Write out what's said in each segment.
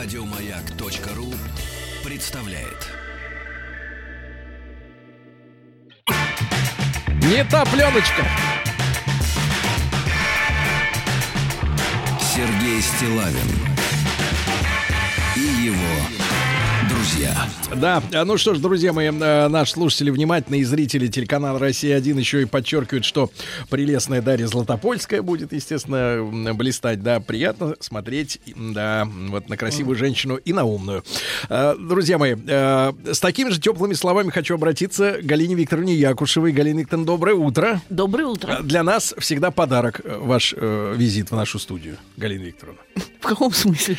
Радиомаяк.ру представляет. Не та пленочка. Сергей Стилавин и его друзья. Да, ну что ж, друзья мои, э, наши слушатели внимательные зрители телеканала «Россия-1» еще и подчеркивают, что прелестная Дарья Златопольская будет, естественно, блистать. Да, приятно смотреть, да, вот на красивую женщину и на умную. Э, Друзья мои, э, с такими же теплыми словами хочу обратиться к Галине Викторовне Якушевой. Галина Викторовна, доброе утро. Доброе утро. Для нас всегда подарок ваш визит в нашу студию, Галина Викторовна. В каком смысле?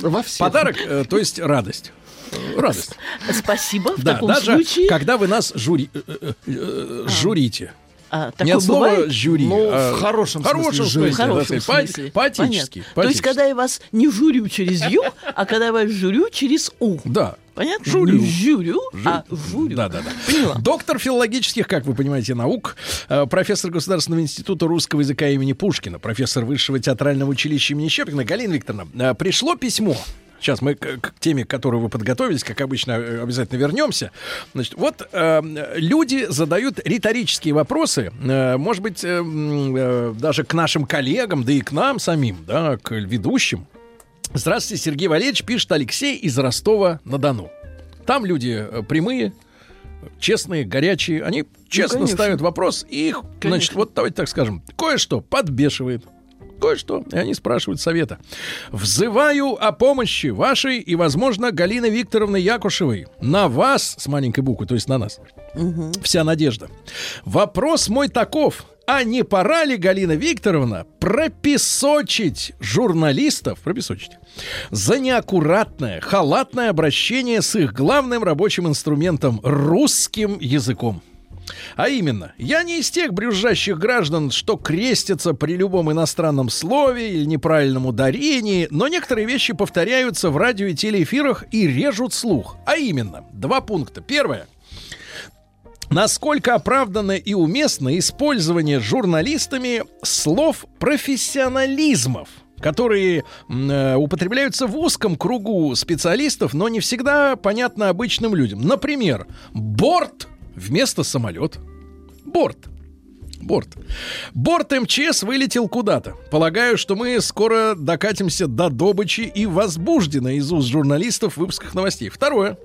Во всех. Подарок, то есть радость. Э, Радость. Спасибо. В Да, таком даже случае. когда вы нас жюри, э, э, э, журите. А, Не такое от слова бывает? жюри, Ну, а в хорошем смысле хорошем жюри. смысле, В да, хорошем по- смысле. Поэтически. Понятно. То есть, когда я вас не журю через «ю», а когда я вас журю через «у». Да. Понятно? Журю. Не журю, а журю. Да, да, да. Поняла. Доктор филологических, как вы понимаете, наук, э, профессор Государственного института русского языка имени Пушкина, профессор Высшего театрального училища имени Щепкина. Галина Викторовна, э, пришло письмо. Сейчас мы к, к теме, к которой вы подготовились, как обычно, э, обязательно вернемся. Значит, вот э, люди задают риторические вопросы, э, может быть, э, э, даже к нашим коллегам, да и к нам самим, да, к ведущим. Здравствуйте, Сергей Валерьевич, пишет Алексей из Ростова-на-Дону. Там люди э, прямые, честные, горячие. Они честно конечно. ставят вопрос, и их, значит, Конечно. вот давайте так скажем, кое-что подбешивает. Кое-что. И они спрашивают совета. Взываю о помощи вашей и, возможно, Галины Викторовны Якушевой. На вас, с маленькой буквы, то есть на нас. Вся надежда. Вопрос мой таков. А не пора ли, Галина Викторовна, пропесочить журналистов, пропесочить, за неаккуратное, халатное обращение с их главным рабочим инструментом – русским языком? А именно, я не из тех брюзжащих граждан, что крестятся при любом иностранном слове или неправильном ударении, но некоторые вещи повторяются в радио и телеэфирах и режут слух. А именно, два пункта. Первое. Насколько оправданно и уместно использование журналистами слов профессионализмов, которые э, употребляются в узком кругу специалистов, но не всегда понятно обычным людям. Например, борт вместо самолет. Борт. Борт. Борт МЧС вылетел куда-то. Полагаю, что мы скоро докатимся до добычи и возбуждено из уст журналистов в выпусках новостей. Второе.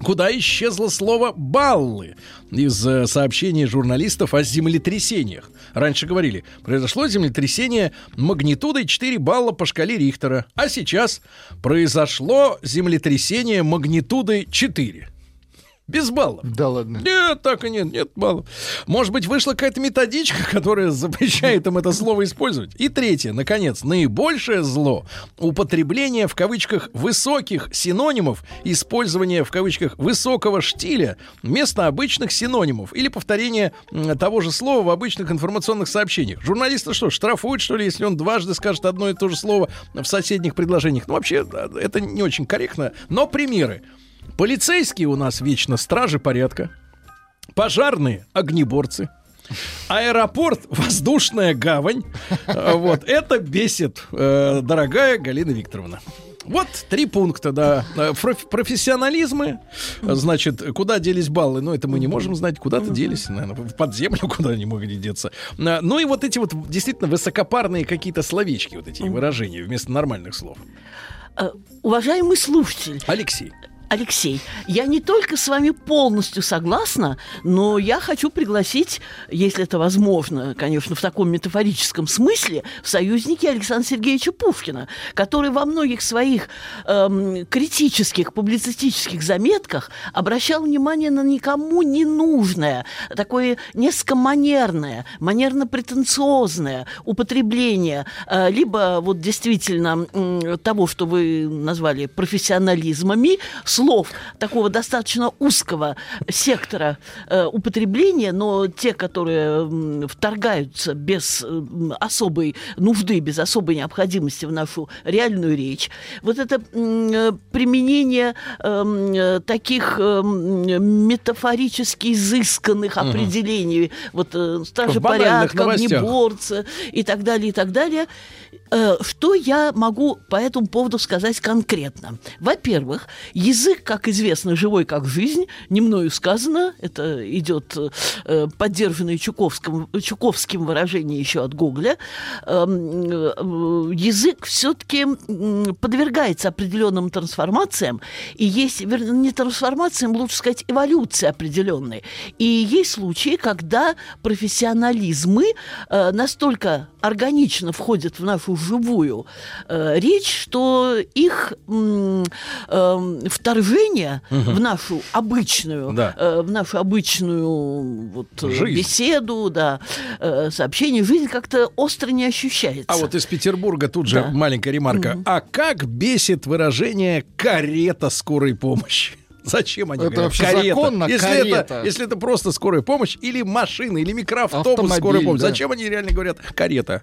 Куда исчезло слово «баллы» из э, сообщений журналистов о землетрясениях. Раньше говорили, произошло землетрясение магнитудой 4 балла по шкале Рихтера, а сейчас произошло землетрясение магнитудой 4. Без баллов. Да ладно. Нет, так и нет, нет баллов. Может быть, вышла какая-то методичка, которая запрещает им это слово использовать. И третье, наконец, наибольшее зло — употребление в кавычках высоких синонимов, использование в кавычках высокого штиля вместо обычных синонимов или повторение того же слова в обычных информационных сообщениях. Журналисты что, штрафуют, что ли, если он дважды скажет одно и то же слово в соседних предложениях? Ну, вообще, это не очень корректно. Но примеры. Полицейские у нас вечно стражи порядка. Пожарные — огнеборцы. Аэропорт, воздушная гавань. Вот, это бесит, э, дорогая Галина Викторовна. Вот три пункта, да. Э, проф- Профессионализмы, значит, куда делись баллы, ну, это мы не можем знать, куда-то делись, наверное, в подземлю, куда они могли деться. Э, Ну и вот эти вот действительно высокопарные какие-то словечки, вот эти выражения вместо нормальных слов. Уважаемый слушатель, Алексей. Алексей, я не только с вами полностью согласна, но я хочу пригласить, если это возможно, конечно, в таком метафорическом смысле, в союзники Александра Сергеевича Пушкина, который во многих своих эм, критических публицистических заметках обращал внимание на никому не нужное, такое несколько манерное, манерно-претенциозное употребление э, либо вот действительно м, того, что вы назвали профессионализмами, слов такого достаточно узкого сектора э, употребления, но те, которые вторгаются без м, особой нужды, без особой необходимости в нашу реальную речь, вот это э, применение эм, э, таких эм, метафорически изысканных определений, вот э, стражи порядка, огнеборцы и так далее, и так далее. Э, Что я могу по этому поводу сказать конкретно? Во-первых, язык, как известно, живой как жизнь, не мною сказано, это идет э, поддержанное Чуковским, Чуковским выражение еще от Гоголя, Эм, э, язык все-таки подвергается определенным трансформациям, и есть, не трансформациям, лучше сказать, эволюции определенной. И есть случаи, когда профессионализмы э, настолько органично входят в нашу живую э, речь, что их м, эм, вторжение в нашу обычную, Да. э, в нашу обычную вот, э, Жизнь. беседу, да, э, сообщение, жизнь как-то остро не ощущается. А вот из Петербурга тут же Да. маленькая ремарка. А как бесит выражение «карета скорой помощи»? Зачем они Это говорят вообще карета? законно, если, карета. Это, если это просто скорая помощь или машина, или микроавтобус Автомобиль, скорой помощи. да. Зачем они реально говорят карета?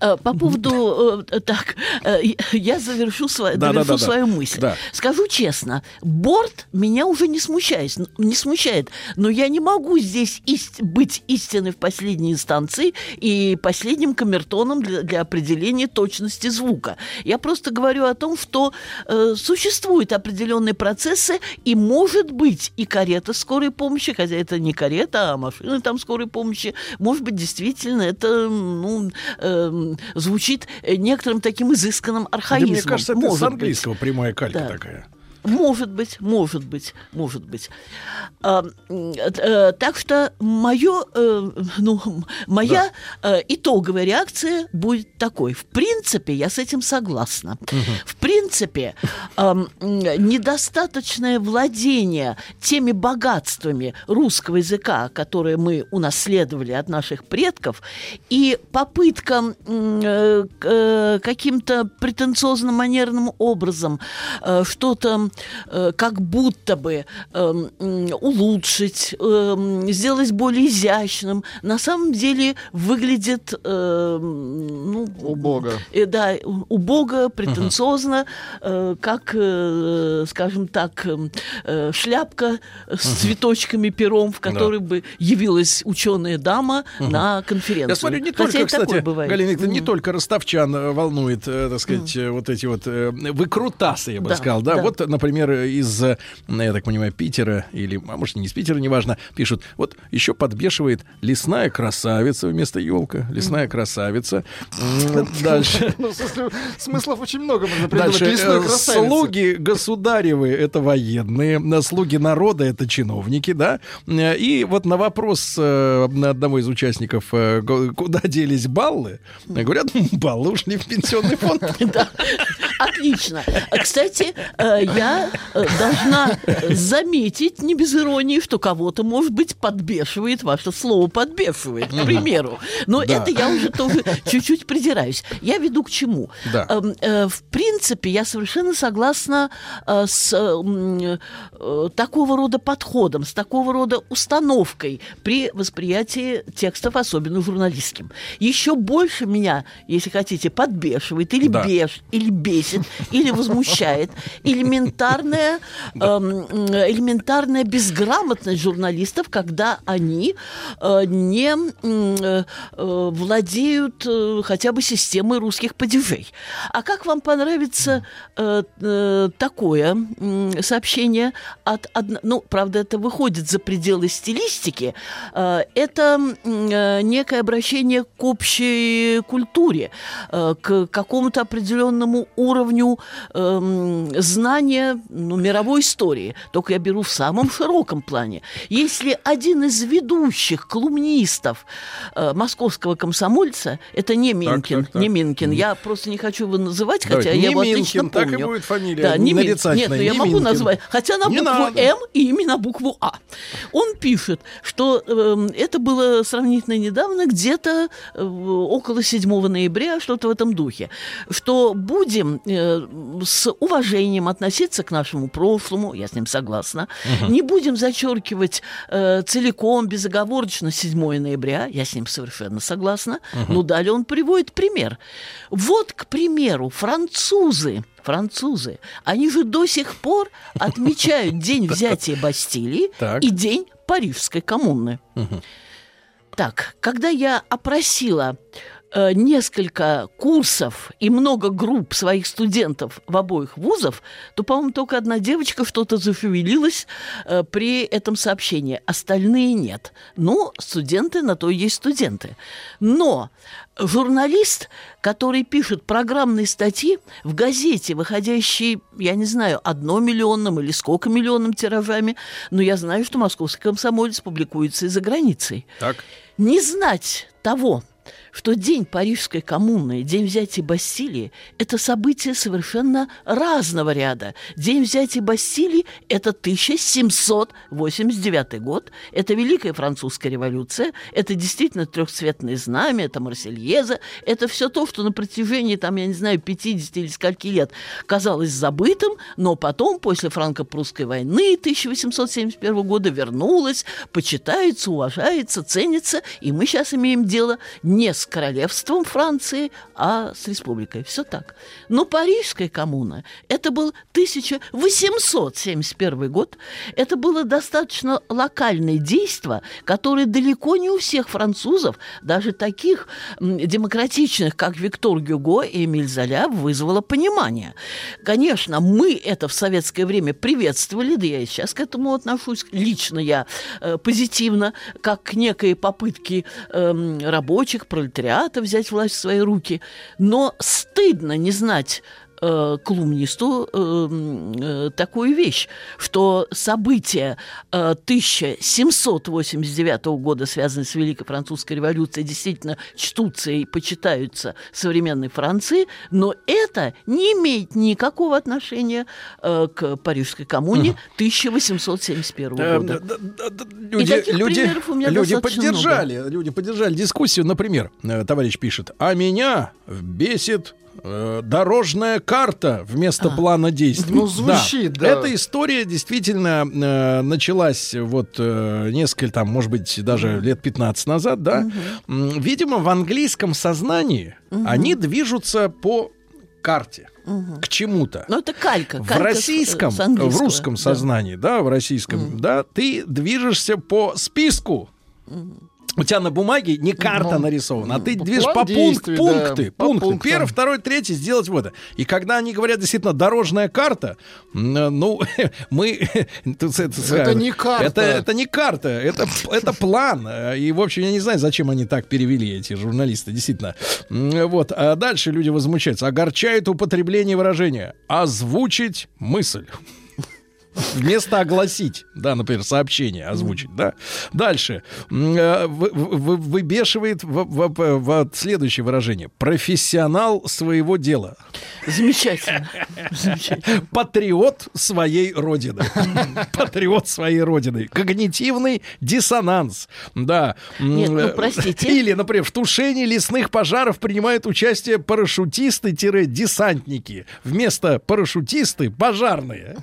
Э, По поводу... э, Так, э, я завершу, сва- Да, да, довершу да, да. свою мысль. Скажу честно, борт меня уже не смущает, не смущает, но я не могу здесь ист- быть истиной в последней инстанции и последним камертоном для, для определения точности звука. Я просто говорю о том, что э, существуют определенные процессы, и может быть и карета скорой помощи, хотя это не карета, а машина там скорой помощи, может быть, действительно это ну, эм, звучит некоторым таким изысканным Да архаизмом. мне кажется, это Может с быть. английского прямая калька Да. такая. Может быть, может быть, может быть. А, э, так что мое, э, ну, моя э, итоговая реакция будет такой. В принципе, я с этим согласна. В принципе, м, недостаточное владение теми богатствами русского языка, которые мы унаследовали от наших предков, и попытка э, э, каким-то претенциозно-манерным образом э, э, как будто бы эм, улучшить, эм, сделать более изящным, на самом деле выглядит эм, ну, Убого. э, да, убого, претенциозно, э, как, э, скажем так, э, шляпка с цветочками, пером, в которой бы явилась ученая дама на конференцию. Я смотрю, не Хотя только, кстати, бывает. Галина Викторовна, не только ростовчан э, волнует, э, так сказать, э, вот эти вот э, выкрутасы, я бы Да, сказал, да? да. Вот, например, из, э, я так понимаю, Питера, или, а может, не из Питера, неважно, пишут, вот еще подбешивает лесная красавица вместо елка, лесная красавица. Дальше. Ну, смыслов очень много можно придумать. Э, красавице. Слуги государевы — это военные, э, слуги народа — это чиновники, да? И вот на вопрос одного из участников, куда делись баллы, говорят, баллы ушли в пенсионный фонд. Отлично. Кстати, э, я э, должна заметить, не без иронии, что кого-то, может быть, подбешивает ваше слово «подбешивает», к примеру. Но Да. это я уже тоже чуть-чуть придираюсь. Я веду к чему? Да. Эм, э, В принципе, я совершенно согласна с такого рода подходом, с такого рода установкой при восприятии текстов, особенно журналистским. Еще больше меня, если хотите, подбешивает или Да. беш, или бесит, или возмущает элементарная, эм, элементарная безграмотность журналистов, когда они э, не э, э, владеют хотя бы системой русских падежей. А как вам понравится такое сообщение от ну, правда, это выходит за пределы стилистики. Это некое обращение к общей культуре, к какому-то определенному уровню эм, знания ну, мировой истории. Только я беру в самом широком плане. Если один из ведущих колумнистов э, московского комсомольца, это не Минкин, так, так. не Минкин, я просто не хочу его называть, Давайте, хотя я его Неминкин, отлично так и помню. будет фамилия, Да, не Минкин. Нет, ну я могу Неминкин. назвать, хотя на Не букву надо. М и именно букву А. Он пишет, что эм, это было сравнительно недавно, где-то э, около 7 ноября, что-то в этом духе, что будем э, с уважением относиться к нашему прошлому, я с ним согласна. Не будем зачеркивать э, целиком, безоговорочно 7 ноября, я с ним совершенно согласна. Но далее он приводит пример. Вот, к примеру, французы французы, они же до сих пор отмечают день взятия Бастилии и день Парижской коммуны. Так, когда я опросила э, несколько курсов и много групп своих студентов в обоих вузов, то, по-моему, только одна девочка что-то зашевелилась э, при этом сообщении. Остальные нет. Ну, студенты на то и есть студенты. Но журналист, который пишет программные статьи в газете, выходящей, я не знаю, одно миллионным или сколько миллионным тиражами, но я знаю, что московский комсомолец публикуется и за границей. Так. Не знать того, что день Парижской коммуны, день взятия Бастилии – это события совершенно разного ряда. День взятия Бастилии – это 1789 год, это Великая Французская революция, это действительно трехцветное знамя, это Марсельеза, это все то, что на протяжении, там, я не знаю, 50 или скольки лет казалось забытым, но потом, после франко-прусской войны 1871 года, вернулось, почитается, уважается, ценится, и мы сейчас имеем дело не с королевством Франции, а с республикой. Все так. Но Парижская коммуна – это был 1871 год. Это было достаточно локальное действие, которое далеко не у всех французов, даже таких демократичных, как Виктор Гюго и Эмиль Золя, вызвало понимание. Конечно, мы это в советское время приветствовали, да я и сейчас к этому отношусь. Лично я э, позитивно, как к некой попытке эм, рабочих, пролетариата взять власть в свои руки. Но стыдно не знать э, колумнисту э, э, такую вещь, что события э, 1789 года, связанные с Великой Французской революцией, действительно чтутся и почитаются современной Франции, но это не имеет никакого отношения э, к Парижской коммуне 1871 Э, года. Люди, люди, люди поддержали, люди поддержали дискуссию. Например, э, товарищ пишет: "А меня бесит э, дорожная карта вместо А. плана действий". Ну, звучит, да. Эта история действительно э, началась вот э, несколько, там, может быть, даже лет 15 назад, да. М, Видимо, в английском сознании они движутся по карте к чему-то. Но это калька. В калька с- российском, с в русском Да. сознании, да, в российском, да, ты движешься по списку. У тебя на бумаге не карта Ну, нарисована, а ты движешь по пунк- действий, да, пункты, по пункты. пунктам. Первый, второй, третий сделать вот это. И когда они говорят действительно дорожная карта, э, ну мы это, скажем, не карта. Это, это не карта, это это план. Э, И в общем я не знаю, зачем они так перевели эти журналисты, действительно. Вот. А дальше люди возмущаются. Огорчает употребление выражения озвучить мысль. Вместо огласить, да, например, сообщение озвучить, да. Дальше. Э, вы- вы- выбешивает следующее выражение. Профессионал своего дела. Замечательно. Замечательно. Патриот своей родины. Патриот своей родины. Когнитивный диссонанс. Да. Нет, ну, э, простите. Или, например, в тушении лесных пожаров принимают участие парашютисты-десантники. Вместо парашютисты пожарные.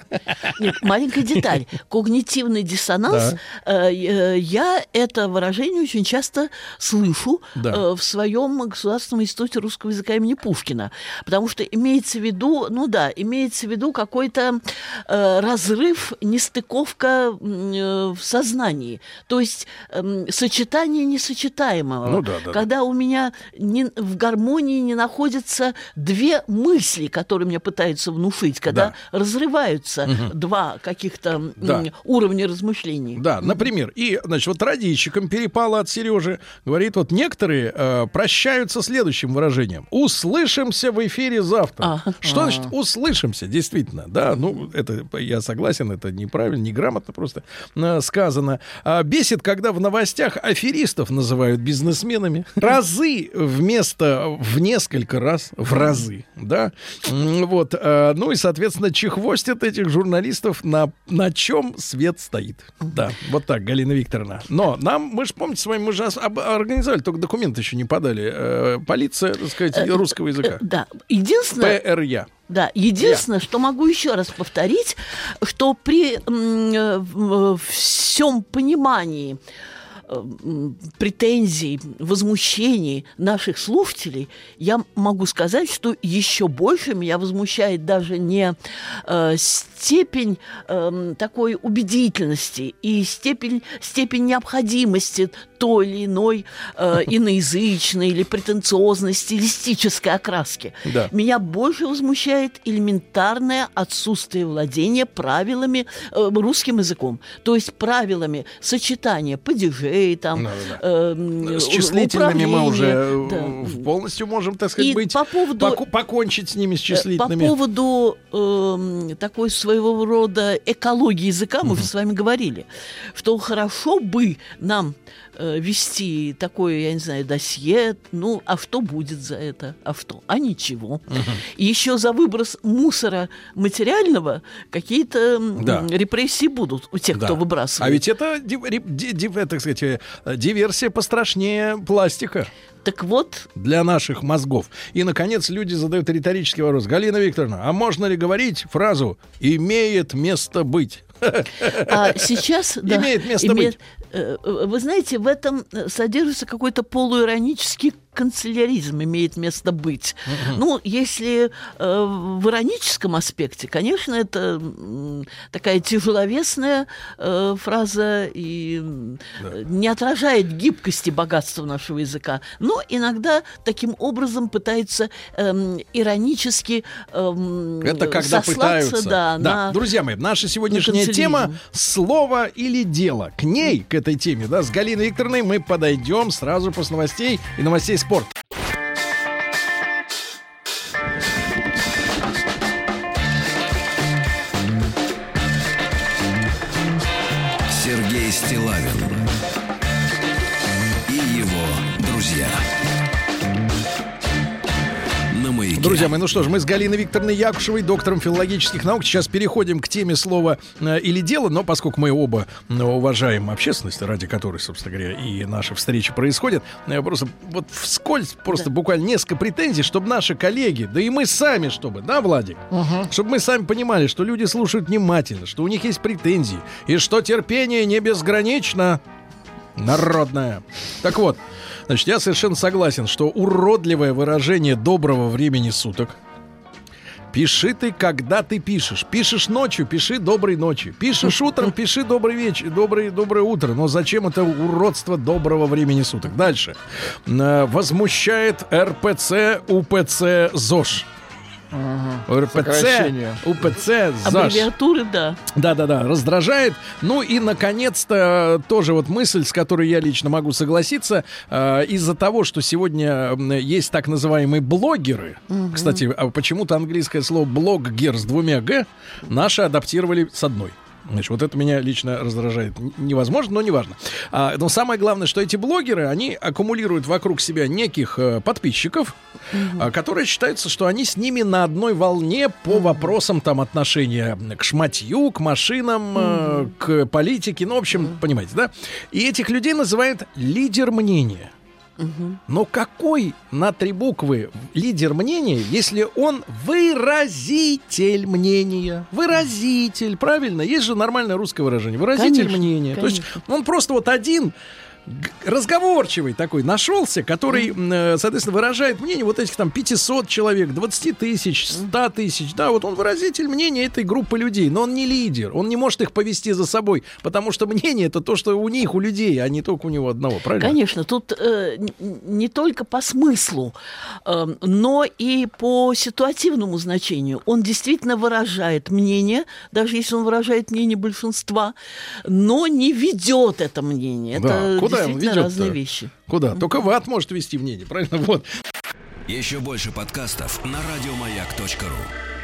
Нет, маленькая деталь. Когнитивный диссонанс. э, э, Я это выражение очень часто слышу э, в своем государственном институте русского языка имени Пушкина. Потому что имеется в виду, ну да, имеется в виду какой-то разрыв, нестыковка в сознании. То есть эм, сочетание несочетаемого. Ну да, да, да. Когда у меня не- в гармонии не находятся две мысли, которые мне пытаются внушить, когда Да. разрываются два каких-то Да. уровня размышлений. Да, например, и, значит, вот радищикам перепало от Сережи. Говорит, вот некоторые э, прощаются следующим выражением. Услышимся в эфире завтра. А. Что значит услышимся? Действительно, да, ну, это я согласен, это неправильно, неграмотно просто э, сказано. А, бесит, когда в новостях аферистов называют бизнесменами. Разы вместо в несколько раз, в разы, да. Вот, э, ну и, соответственно, чехвостят этих журналистов на, на чем свет стоит. Да, вот так, Галина Викторовна. Но нам, мы же, помните, с вами, мы же об- организовали, только документы еще не подали. Э, полиция, так сказать, русского языка. Э, Да. Единственное, ПРЯ. Да, единственное, что могу еще раз повторить, что при э, всем понимании э, претензий, возмущений наших слушателей, я могу сказать, что еще больше меня возмущает даже не э, степень э, такой убедительности и степень, степень необходимости той или иной э, иноязычной или претенциозной стилистической окраски. Да. Меня больше возмущает элементарное отсутствие владения правилами э, русским языком. То есть правилами сочетания падежей, там, Да-да-да. э, С числительными мы уже э, да. полностью можем, так сказать, И быть, по поводу- поку- покончить с ними, с Э, числительными. По поводу эм, такой своего рода экологии языка мы уже с вами говорили, что хорошо бы нам э, вести такое, я не знаю, досье, ну, а что будет за это? А что? А ничего. И еще за выброс мусора материального какие-то Да. репрессии будут у тех, Да. кто выбрасывает. А ведь это, э, так сказать, э, диверсия пострашнее пластика Так вот, для наших мозгов. И, наконец, люди задают риторический вопрос. Галина Викторовна, а можно ли говорить фразу «имеет место быть»? А сейчас да, Имеет место быть. Э, э, Вы знаете, в этом э, содержится какой-то полуиронический канцеляризм имеет место быть. Ну, если э, в ироническом аспекте, конечно, это м, такая тяжеловесная э, фраза и э, не отражает гибкости богатства нашего языка. Но иногда таким образом пытаются эм, иронически эм, Это когда сослаться, пытаются. Да, на Друзья мои, наша сегодняшняя канцеляризм. тема слово или дело. К ней, к этой теме, да, с Галиной Викторовной мы подойдем сразу после новостей и новостей спорта. Сергей Стилавин Друзья мои, ну что ж, мы с Галиной Викторовной Якушевой, доктором филологических наук, сейчас переходим к теме слова э, или дело, но поскольку мы оба э, уважаем общественность, ради которой, собственно говоря, и наши встречи происходят, э, просто вот вскользь, просто буквально несколько претензий, чтобы наши коллеги, да и мы сами, чтобы, да, Владик? Чтобы мы сами понимали, что люди слушают внимательно, что у них есть претензии, и что терпение не безгранично. Народное. Так вот, значит, я совершенно согласен, что уродливое выражение доброго времени суток Пиши ты, когда ты пишешь. Пишешь ночью, пиши доброй ночи. Пишешь утром, пиши добрый вечер, добрый, доброе утро. Но зачем это уродство доброго времени суток? Дальше. Э, Возмущает РПЦ, УПЦ, ЗОЖ. РПЦ, Сокращение. УПЦ, ЗАЖ. аббревиатуры, да. Да-да-да, раздражает. Ну и, наконец-то, тоже вот мысль, с которой я лично могу согласиться, э, из-за того, что сегодня есть так называемые блогеры, кстати, а почему-то английское слово блоггер с двумя «г» наши адаптировали с одной. Значит, вот это меня лично раздражает. Невозможно, но неважно. А, но самое главное, что эти блогеры, они аккумулируют вокруг себя неких э, подписчиков, а, которые считаются, что они с ними на одной волне по вопросам там отношения к шматью, к машинам, э, к политике, ну, в общем, понимаете, да? И этих людей называют лидер мнения. Но какой на три буквы лидер мнения, если он выразитель мнения? Выразитель, правильно? Есть же нормальное русское выражение. Выразитель Конечно, мнения. То есть конечно. он просто вот один разговорчивый такой нашелся, который, э, соответственно, выражает мнение вот этих там 500 человек, 20 тысяч, 100 тысяч. Да, вот он выразитель мнения этой группы людей, но он не лидер, он не может их повести за собой, потому что мнение это то, что у них, у людей, а не только у него одного, правильно? Конечно, тут э, не только по смыслу, э, но и по ситуативному значению. Он действительно выражает мнение, даже если он выражает мнение большинства, но не ведет это мнение. Да, Это куда действительно ведет-то? разные вещи. Куда? Только в ад может вести мнение, правильно? Вот. Еще больше подкастов на радиомаяк.ру.